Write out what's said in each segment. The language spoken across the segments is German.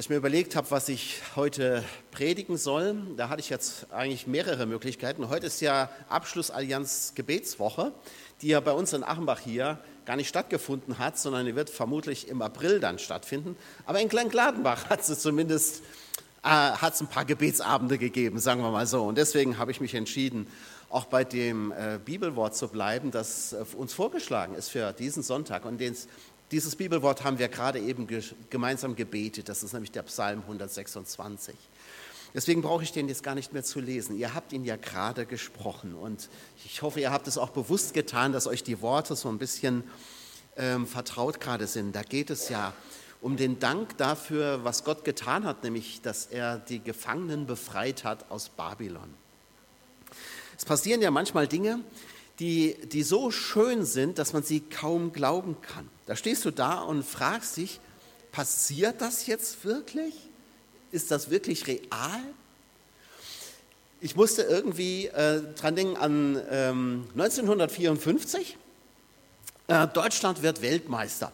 Als ich mir überlegt habe, was ich heute predigen soll, da hatte ich jetzt eigentlich mehrere Möglichkeiten. Heute ist ja Abschlussallianz Gebetswoche, die ja bei uns in Achenbach hier gar nicht stattgefunden hat, sondern die wird vermutlich im April dann stattfinden. Aber in Klein-Gladenbach hat es zumindest äh, hat es ein paar Gebetsabende gegeben, sagen wir mal so. Und deswegen habe ich mich entschieden, auch bei dem äh, Bibelwort zu bleiben, das äh, uns vorgeschlagen ist für diesen Sonntag. Und den dieses Bibelwort haben wir gerade eben gemeinsam gebetet. Das ist nämlich der Psalm 126. Deswegen brauche ich den jetzt gar nicht mehr zu lesen. Ihr habt ihn ja gerade gesprochen und ich hoffe, ihr habt es auch bewusst getan, dass euch die Worte so ein bisschen ähm, vertraut gerade sind. Da geht es ja um den Dank dafür, was Gott getan hat, nämlich dass er die Gefangenen befreit hat aus Babylon. Es passieren ja manchmal Dinge, die, die so schön sind, dass man sie kaum glauben kann. Da stehst du da und fragst dich, passiert das jetzt wirklich? Ist das wirklich real? Ich musste irgendwie äh, dran denken an ähm, 1954. Äh, Deutschland wird Weltmeister.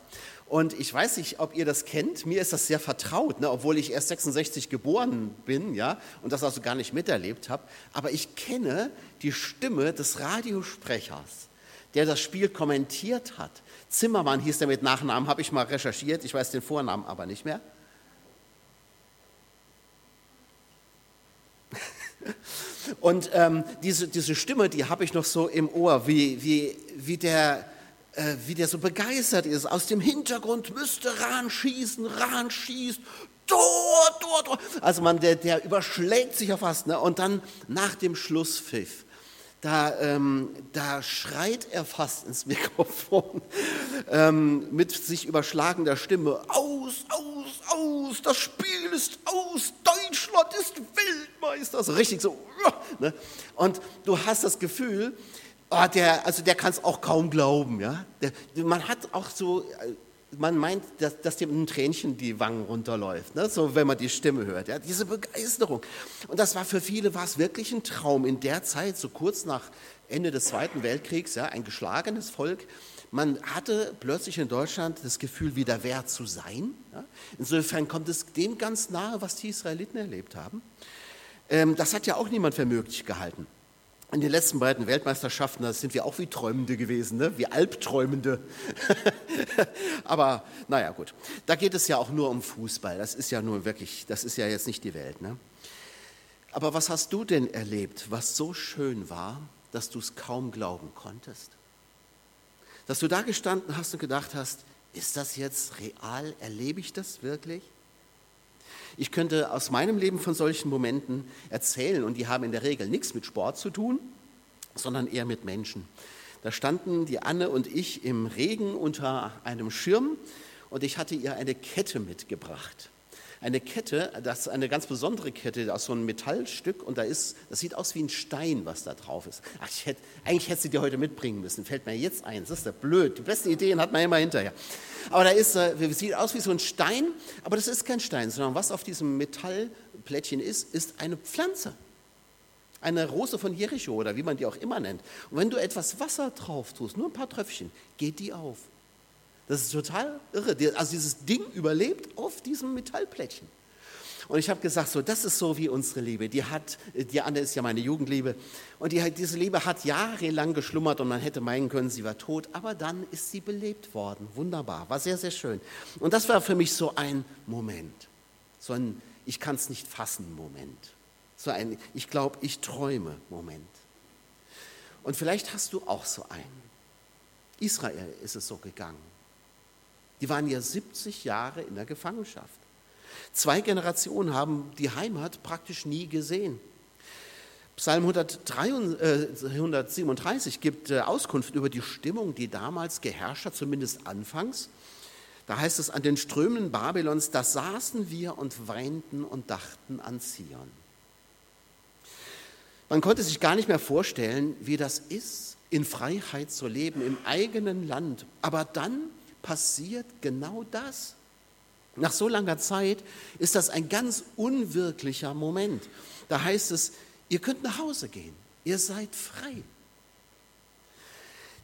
Und ich weiß nicht, ob ihr das kennt. Mir ist das sehr vertraut, ne? obwohl ich erst 66 geboren bin, ja, und das also gar nicht miterlebt habe. Aber ich kenne die Stimme des Radiosprechers, der das Spiel kommentiert hat. Zimmermann hieß der mit Nachnamen, habe ich mal recherchiert, ich weiß den Vornamen aber nicht mehr. Und ähm, diese, diese Stimme, die habe ich noch so im Ohr, wie, wie, wie, der, äh, wie der so begeistert ist. Aus dem Hintergrund müsste Rahn schießen, Rahn schießt, Tor, Tor, Tor. Also man, der, der überschlägt sich ja fast. Ne? Und dann nach dem Schlusspfiff da, ähm, da schreit er fast ins Mikrofon ähm, mit sich überschlagender Stimme, aus, aus, aus, das Spiel ist aus, Deutschland ist Weltmeister. So richtig so. Ne? Und du hast das Gefühl, oh, der, also der kann es auch kaum glauben. Ja? Der, man hat auch so äh, man meint, dass, dass dem ein Tränchen die Wangen runterläuft, ne? so wenn man die Stimme hört. Ja? Diese Begeisterung. Und das war für viele war es wirklich ein Traum in der Zeit, so kurz nach Ende des Zweiten Weltkriegs, ja, ein geschlagenes Volk. Man hatte plötzlich in Deutschland das Gefühl, wieder wert zu sein. Ja? Insofern kommt es dem ganz nahe, was die Israeliten erlebt haben. Ähm, das hat ja auch niemand für möglich gehalten. In den letzten beiden Weltmeisterschaften, da sind wir auch wie Träumende gewesen, ne? wie Albträumende. Aber naja, gut. Da geht es ja auch nur um Fußball. Das ist ja nur wirklich, das ist ja jetzt nicht die Welt. Ne? Aber was hast du denn erlebt, was so schön war, dass du es kaum glauben konntest? Dass du da gestanden hast und gedacht hast, ist das jetzt real? Erlebe ich das wirklich? Ich könnte aus meinem Leben von solchen Momenten erzählen und die haben in der Regel nichts mit Sport zu tun, sondern eher mit Menschen. Da standen die Anne und ich im Regen unter einem Schirm und ich hatte ihr eine Kette mitgebracht. Eine Kette, das ist eine ganz besondere Kette aus so einem Metallstück und da ist, das sieht aus wie ein Stein, was da drauf ist. Ach, ich hätte, eigentlich hätte sie dir heute mitbringen müssen, fällt mir jetzt ein. Das ist ja blöd. Die besten Ideen hat man immer hinterher. Aber da ist, äh, sieht aus wie so ein Stein, aber das ist kein Stein, sondern was auf diesem Metallplättchen ist, ist eine Pflanze. Eine Rose von Jericho oder wie man die auch immer nennt. Und wenn du etwas Wasser drauf tust, nur ein paar Tröpfchen, geht die auf. Das ist total irre. Also dieses Ding überlebt auf diesem Metallplättchen. Und ich habe gesagt, so, das ist so wie unsere Liebe. Die hat, die Anne ist ja meine Jugendliebe. Und die, diese Liebe hat jahrelang geschlummert und man hätte meinen können, sie war tot. Aber dann ist sie belebt worden. Wunderbar. War sehr, sehr schön. Und das war für mich so ein Moment. So ein, ich kann es nicht fassen Moment. So ein, ich glaube, ich träume Moment. Und vielleicht hast du auch so einen. Israel ist es so gegangen. Die waren ja 70 Jahre in der Gefangenschaft. Zwei Generationen haben die Heimat praktisch nie gesehen. Psalm 137 gibt äh, Auskunft über die Stimmung, die damals geherrscht hat, zumindest anfangs. Da heißt es, an den Strömen Babylons, da saßen wir und weinten und dachten an Zion. Man konnte sich gar nicht mehr vorstellen, wie das ist, in Freiheit zu leben, im eigenen Land. Aber dann passiert genau das. Nach so langer Zeit ist das ein ganz unwirklicher Moment. Da heißt es, ihr könnt nach Hause gehen, ihr seid frei.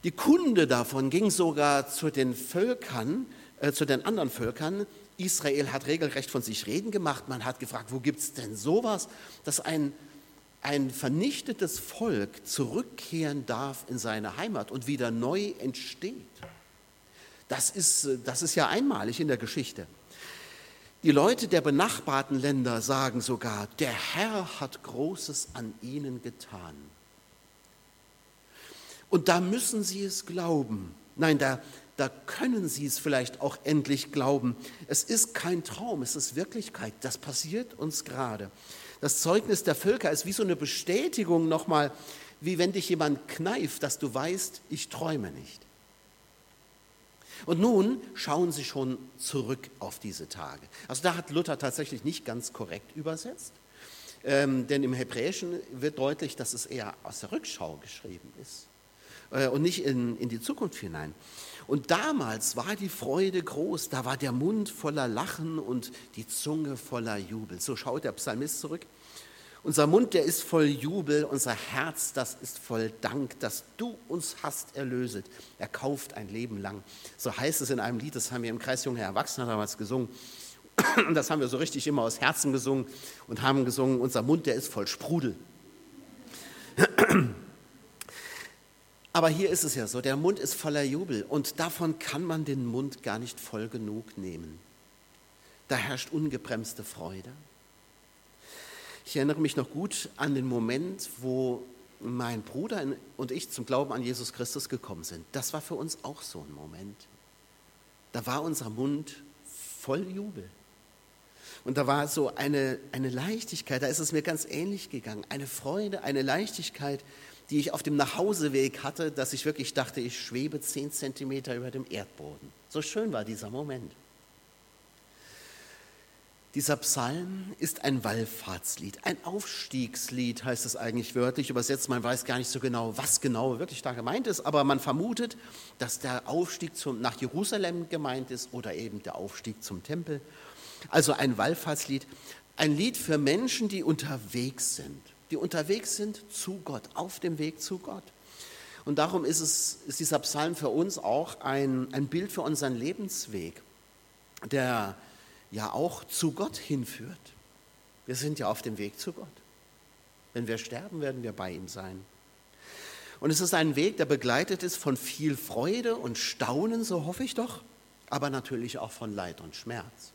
Die Kunde davon ging sogar zu den Völkern, äh, zu den anderen Völkern, Israel hat regelrecht von sich reden gemacht. Man hat gefragt, wo gibt es denn sowas, dass ein, ein vernichtetes Volk zurückkehren darf in seine Heimat und wieder neu entsteht. Das ist, das ist ja einmalig in der Geschichte. Die Leute der benachbarten Länder sagen sogar, der Herr hat Großes an ihnen getan. Und da müssen sie es glauben. Nein, da, da können sie es vielleicht auch endlich glauben. Es ist kein Traum, es ist Wirklichkeit. Das passiert uns gerade. Das Zeugnis der Völker ist wie so eine Bestätigung nochmal, wie wenn dich jemand kneift, dass du weißt, ich träume nicht. Und nun schauen sie schon zurück auf diese Tage. Also da hat Luther tatsächlich nicht ganz korrekt übersetzt, ähm, denn im Hebräischen wird deutlich, dass es eher aus der Rückschau geschrieben ist äh, und nicht in, in die Zukunft hinein. Und damals war die Freude groß, da war der Mund voller Lachen und die Zunge voller Jubel. So schaut der Psalmist zurück. Unser Mund, der ist voll Jubel, unser Herz, das ist voll Dank, dass du uns hast erlöset, erkauft ein Leben lang. So heißt es in einem Lied, das haben wir im Kreis Junger Erwachsener damals gesungen. Und das haben wir so richtig immer aus Herzen gesungen und haben gesungen, unser Mund, der ist voll Sprudel. Aber hier ist es ja so, der Mund ist voller Jubel und davon kann man den Mund gar nicht voll genug nehmen. Da herrscht ungebremste Freude. Ich erinnere mich noch gut an den Moment, wo mein Bruder und ich zum Glauben an Jesus Christus gekommen sind. Das war für uns auch so ein Moment. Da war unser Mund voll Jubel. Und da war so eine, eine Leichtigkeit, da ist es mir ganz ähnlich gegangen. Eine Freude, eine Leichtigkeit, die ich auf dem Nachhauseweg hatte, dass ich wirklich dachte, ich schwebe zehn Zentimeter über dem Erdboden. So schön war dieser Moment. Dieser Psalm ist ein Wallfahrtslied, ein Aufstiegslied heißt es eigentlich wörtlich übersetzt. Man weiß gar nicht so genau, was genau wirklich da gemeint ist, aber man vermutet, dass der Aufstieg zum, nach Jerusalem gemeint ist oder eben der Aufstieg zum Tempel. Also ein Wallfahrtslied, ein Lied für Menschen, die unterwegs sind, die unterwegs sind zu Gott, auf dem Weg zu Gott. Und darum ist, es, ist dieser Psalm für uns auch ein, ein Bild für unseren Lebensweg, der ja auch zu Gott hinführt. Wir sind ja auf dem Weg zu Gott. Wenn wir sterben, werden wir bei ihm sein. Und es ist ein Weg, der begleitet ist von viel Freude und Staunen, so hoffe ich doch, aber natürlich auch von Leid und Schmerz.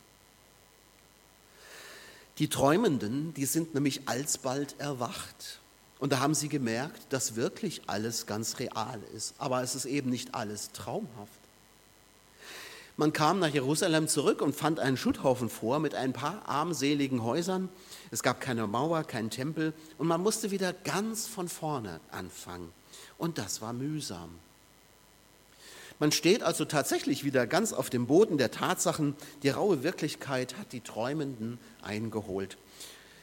Die Träumenden, die sind nämlich alsbald erwacht. Und da haben sie gemerkt, dass wirklich alles ganz real ist. Aber es ist eben nicht alles traumhaft. Man kam nach Jerusalem zurück und fand einen Schutthaufen vor mit ein paar armseligen Häusern. Es gab keine Mauer, keinen Tempel und man musste wieder ganz von vorne anfangen. Und das war mühsam. Man steht also tatsächlich wieder ganz auf dem Boden der Tatsachen. Die raue Wirklichkeit hat die Träumenden eingeholt.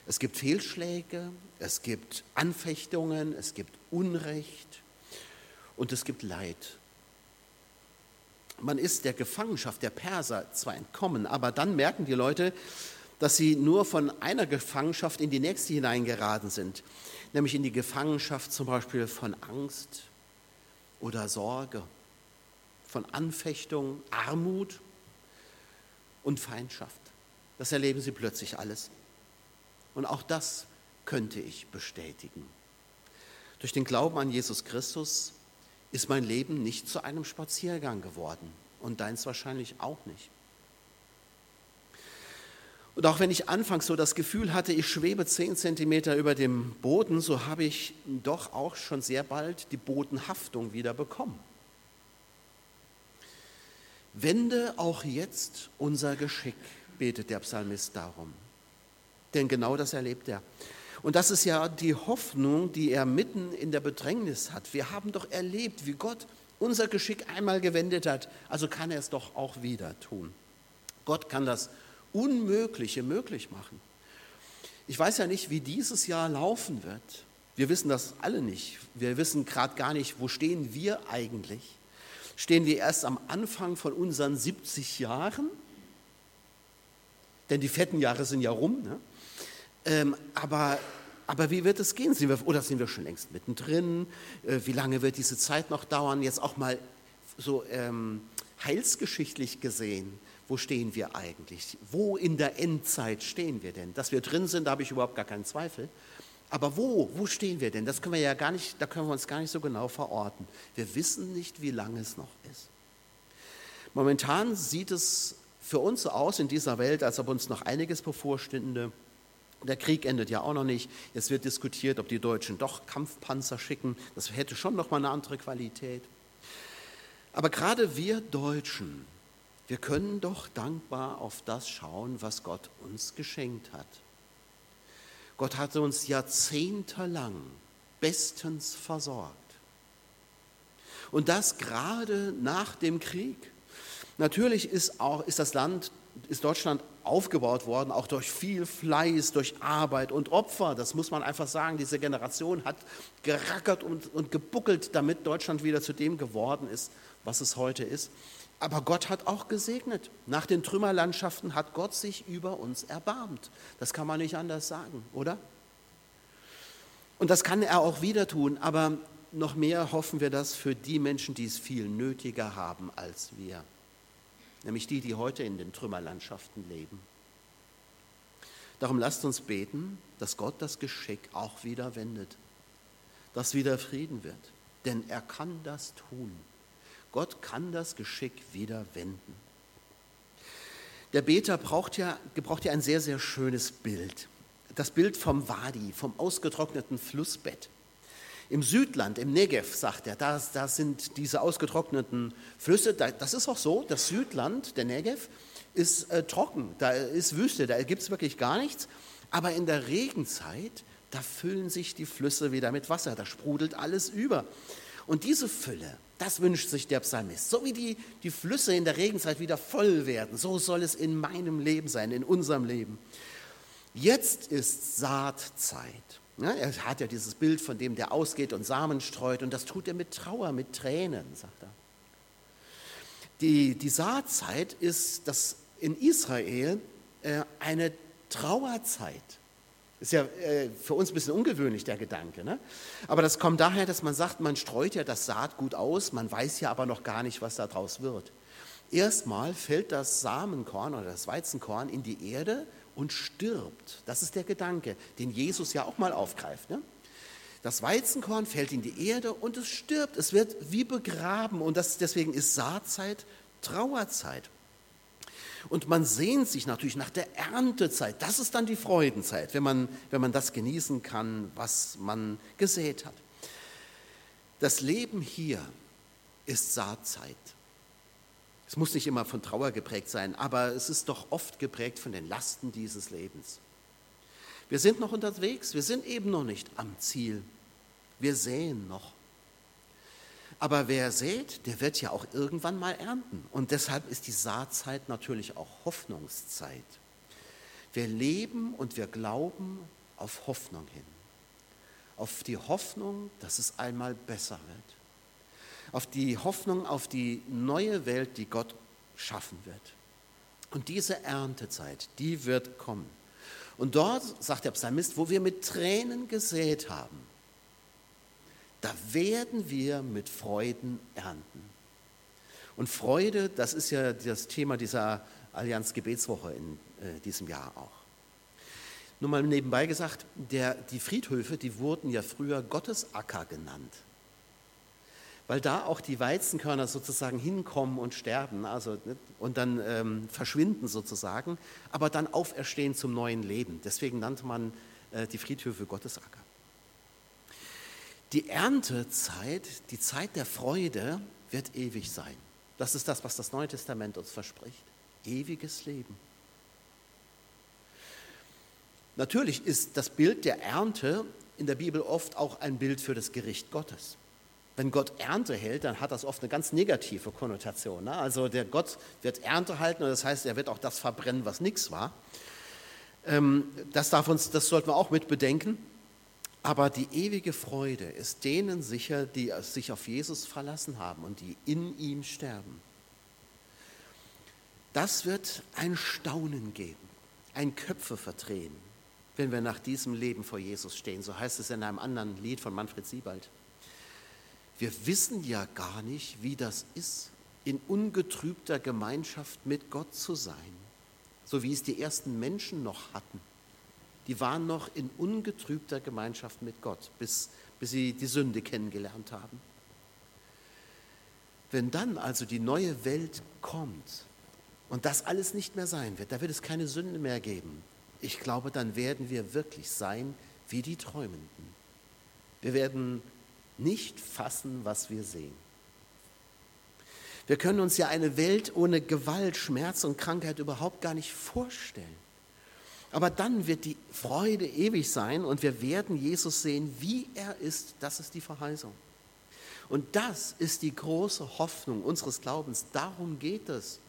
Es gibt Fehlschläge, es gibt Anfechtungen, es gibt Unrecht und es gibt Leid. Man ist der Gefangenschaft der Perser zwar entkommen, aber dann merken die Leute, dass sie nur von einer Gefangenschaft in die nächste hineingeraten sind, nämlich in die Gefangenschaft zum Beispiel von Angst oder Sorge, von Anfechtung, Armut und Feindschaft. Das erleben sie plötzlich alles. Und auch das könnte ich bestätigen. Durch den Glauben an Jesus Christus ist mein Leben nicht zu einem Spaziergang geworden und deins wahrscheinlich auch nicht. Und auch wenn ich anfangs so das Gefühl hatte, ich schwebe zehn Zentimeter über dem Boden, so habe ich doch auch schon sehr bald die Bodenhaftung wieder bekommen. Wende auch jetzt unser Geschick, betet der Psalmist darum. Denn genau das erlebt er. Und das ist ja die Hoffnung, die er mitten in der Bedrängnis hat. Wir haben doch erlebt, wie Gott unser Geschick einmal gewendet hat, also kann er es doch auch wieder tun. Gott kann das Unmögliche möglich machen. Ich weiß ja nicht, wie dieses Jahr laufen wird. Wir wissen das alle nicht. Wir wissen gerade gar nicht, wo stehen wir eigentlich. Stehen wir erst am Anfang von unseren 70 Jahren? Denn die fetten Jahre sind ja rum. Ne? Ähm, aber, aber wie wird es gehen? Sind wir, oder sind wir schon längst mittendrin? Äh, wie lange wird diese Zeit noch dauern? Jetzt auch mal so ähm, heilsgeschichtlich gesehen. wo stehen wir eigentlich? Wo in der Endzeit stehen wir denn? Dass wir drin sind, da habe ich überhaupt gar keinen Zweifel. Aber wo, wo stehen wir denn? Das können wir ja gar nicht, da können wir uns gar nicht so genau verorten. Wir wissen nicht, wie lange es noch ist. Momentan sieht es für uns so aus in dieser Welt, als ob uns noch einiges bevorstünde. Der Krieg endet ja auch noch nicht. Es wird diskutiert, ob die Deutschen doch Kampfpanzer schicken. Das hätte schon noch mal eine andere Qualität. Aber gerade wir Deutschen, wir können doch dankbar auf das schauen, was Gott uns geschenkt hat. Gott hat uns jahrzehntelang bestens versorgt. Und das gerade nach dem Krieg. Natürlich ist, auch, ist das Land, ist Deutschland aufgebaut worden, auch durch viel Fleiß, durch Arbeit und Opfer. Das muss man einfach sagen. Diese Generation hat gerackert und, und gebuckelt, damit Deutschland wieder zu dem geworden ist, was es heute ist. Aber Gott hat auch gesegnet. Nach den Trümmerlandschaften hat Gott sich über uns erbarmt. Das kann man nicht anders sagen, oder? Und das kann er auch wieder tun, aber noch mehr hoffen wir das für die Menschen, die es viel nötiger haben als wir nämlich die, die heute in den Trümmerlandschaften leben. Darum lasst uns beten, dass Gott das Geschick auch wieder wendet, dass wieder Frieden wird, denn er kann das tun. Gott kann das Geschick wieder wenden. Der Beter braucht ja, gebraucht ja ein sehr, sehr schönes Bild. Das Bild vom Wadi, vom ausgetrockneten Flussbett. Im Südland, im Negev, sagt er, da, da sind diese ausgetrockneten Flüsse. Da, das ist auch so, das Südland, der Negev, ist äh, trocken, da ist Wüste, da gibt es wirklich gar nichts. Aber in der Regenzeit, da füllen sich die Flüsse wieder mit Wasser, da sprudelt alles über. Und diese Fülle, das wünscht sich der Psalmist. So wie die, die Flüsse in der Regenzeit wieder voll werden, so soll es in meinem Leben sein, in unserem Leben. Jetzt ist Saatzeit. Ja, er hat ja dieses Bild von dem, der ausgeht und Samen streut und das tut er mit Trauer, mit Tränen, sagt er. Die, die Saatzeit ist das in Israel äh, eine Trauerzeit. Ist ja äh, für uns ein bisschen ungewöhnlich, der Gedanke. Ne? Aber das kommt daher, dass man sagt, man streut ja das Saatgut aus, man weiß ja aber noch gar nicht, was daraus wird. Erstmal fällt das Samenkorn oder das Weizenkorn in die Erde und stirbt. Das ist der Gedanke, den Jesus ja auch mal aufgreift. Ne? Das Weizenkorn fällt in die Erde und es stirbt. Es wird wie begraben und das, deswegen ist Saatzeit Trauerzeit. Und man sehnt sich natürlich nach der Erntezeit. Das ist dann die Freudenzeit, wenn man, wenn man das genießen kann, was man gesät hat. Das Leben hier ist Saatzeit. Es muss nicht immer von Trauer geprägt sein, aber es ist doch oft geprägt von den Lasten dieses Lebens. Wir sind noch unterwegs, wir sind eben noch nicht am Ziel. Wir säen noch. Aber wer sät, der wird ja auch irgendwann mal ernten. Und deshalb ist die Saatzeit natürlich auch Hoffnungszeit. Wir leben und wir glauben auf Hoffnung hin. Auf die Hoffnung, dass es einmal besser wird auf die Hoffnung auf die neue Welt, die Gott schaffen wird. Und diese Erntezeit, die wird kommen. Und dort, sagt der Psalmist, wo wir mit Tränen gesät haben, da werden wir mit Freuden ernten. Und Freude, das ist ja das Thema dieser Allianz Gebetswoche in äh, diesem Jahr auch. Nur mal nebenbei gesagt, der, die Friedhöfe, die wurden ja früher Gottesacker genannt weil da auch die Weizenkörner sozusagen hinkommen und sterben also, und dann ähm, verschwinden sozusagen, aber dann auferstehen zum neuen Leben. Deswegen nannte man äh, die Friedhöfe Gottesacker. Die Erntezeit, die Zeit der Freude wird ewig sein. Das ist das, was das Neue Testament uns verspricht. Ewiges Leben. Natürlich ist das Bild der Ernte in der Bibel oft auch ein Bild für das Gericht Gottes. Wenn Gott Ernte hält, dann hat das oft eine ganz negative Konnotation. Ne? Also der Gott wird Ernte halten und das heißt, er wird auch das verbrennen, was nichts war. Ähm, das, darf uns, das sollten wir auch mit bedenken. Aber die ewige Freude ist denen sicher, die sich auf Jesus verlassen haben und die in ihm sterben. Das wird ein Staunen geben, ein Köpfe verdrehen, wenn wir nach diesem Leben vor Jesus stehen. So heißt es in einem anderen Lied von Manfred Siebald. Wir wissen ja gar nicht, wie das ist, in ungetrübter Gemeinschaft mit Gott zu sein, so wie es die ersten Menschen noch hatten. Die waren noch in ungetrübter Gemeinschaft mit Gott, bis, bis sie die Sünde kennengelernt haben. Wenn dann also die neue Welt kommt und das alles nicht mehr sein wird, da wird es keine Sünde mehr geben, ich glaube, dann werden wir wirklich sein wie die Träumenden. Wir werden nicht fassen, was wir sehen. Wir können uns ja eine Welt ohne Gewalt, Schmerz und Krankheit überhaupt gar nicht vorstellen. Aber dann wird die Freude ewig sein und wir werden Jesus sehen, wie er ist. Das ist die Verheißung. Und das ist die große Hoffnung unseres Glaubens. Darum geht es.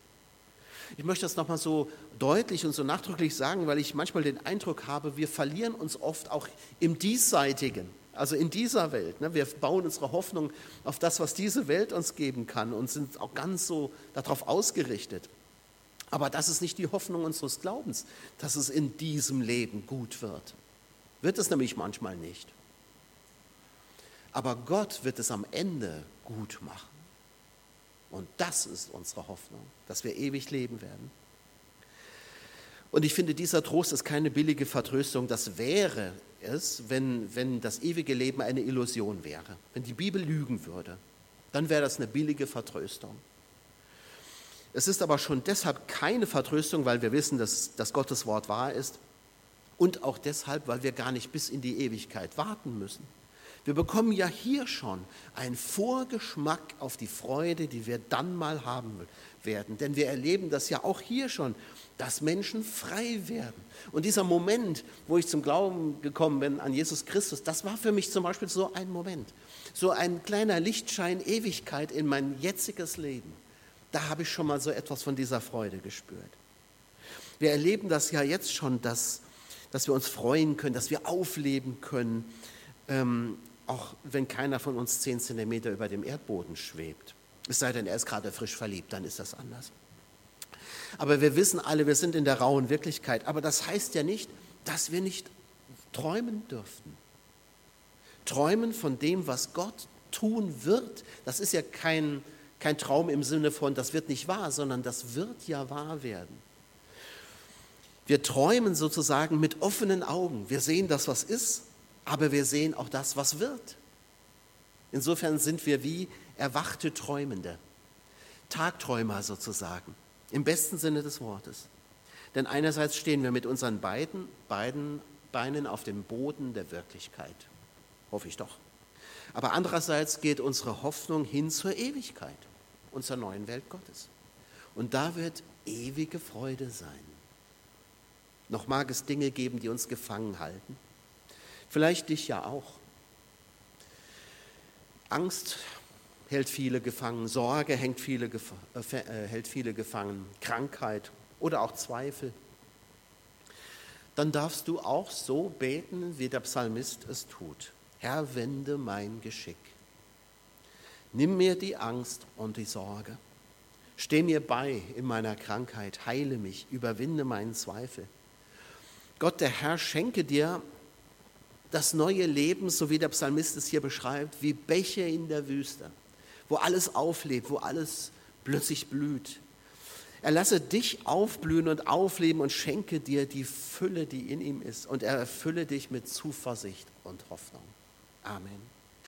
Ich möchte das nochmal so deutlich und so nachdrücklich sagen, weil ich manchmal den Eindruck habe, wir verlieren uns oft auch im Diesseitigen, also in dieser Welt. Ne? Wir bauen unsere Hoffnung auf das, was diese Welt uns geben kann und sind auch ganz so darauf ausgerichtet. Aber das ist nicht die Hoffnung unseres Glaubens, dass es in diesem Leben gut wird. Wird es nämlich manchmal nicht. Aber Gott wird es am Ende gut machen. Und das ist unsere Hoffnung, dass wir ewig leben werden. Und ich finde, dieser Trost ist keine billige Vertröstung. Das wäre es, wenn, wenn das ewige Leben eine Illusion wäre. Wenn die Bibel lügen würde, dann wäre das eine billige Vertröstung. Es ist aber schon deshalb keine Vertröstung, weil wir wissen, dass, dass Gottes Wort wahr ist und auch deshalb, weil wir gar nicht bis in die Ewigkeit warten müssen. Wir bekommen ja hier schon einen Vorgeschmack auf die Freude, die wir dann mal haben werden. Denn wir erleben das ja auch hier schon, dass Menschen frei werden. Und dieser Moment, wo ich zum Glauben gekommen bin an Jesus Christus, das war für mich zum Beispiel so ein Moment, so ein kleiner Lichtschein Ewigkeit in mein jetziges Leben. Da habe ich schon mal so etwas von dieser Freude gespürt. Wir erleben das ja jetzt schon, dass, dass wir uns freuen können, dass wir aufleben können. Ähm, auch wenn keiner von uns zehn Zentimeter über dem Erdboden schwebt. Es sei denn, er ist gerade frisch verliebt, dann ist das anders. Aber wir wissen alle, wir sind in der rauen Wirklichkeit. Aber das heißt ja nicht, dass wir nicht träumen dürften. Träumen von dem, was Gott tun wird. Das ist ja kein, kein Traum im Sinne von, das wird nicht wahr, sondern das wird ja wahr werden. Wir träumen sozusagen mit offenen Augen. Wir sehen das, was ist, aber wir sehen auch das, was wird. Insofern sind wir wie erwachte Träumende, Tagträumer sozusagen, im besten Sinne des Wortes. Denn einerseits stehen wir mit unseren beiden, beiden Beinen auf dem Boden der Wirklichkeit, hoffe ich doch. Aber andererseits geht unsere Hoffnung hin zur Ewigkeit zur neuen Welt Gottes. Und da wird ewige Freude sein. Noch mag es Dinge geben, die uns gefangen halten. Vielleicht dich ja auch. Angst hält viele gefangen, Sorge hält viele, äh, äh, hält viele gefangen, Krankheit oder auch Zweifel. Dann darfst du auch so beten, wie der Psalmist es tut. Herr, wende mein Geschick. Nimm mir die Angst und die Sorge. Steh mir bei in meiner Krankheit, heile mich, überwinde meinen Zweifel. Gott, der Herr, schenke dir das neue Leben, so wie der Psalmist es hier beschreibt, wie Bäche in der Wüste, wo alles auflebt, wo alles plötzlich blüht. Er lasse dich aufblühen und aufleben und schenke dir die Fülle, die in ihm ist. Und er erfülle dich mit Zuversicht und Hoffnung. Amen.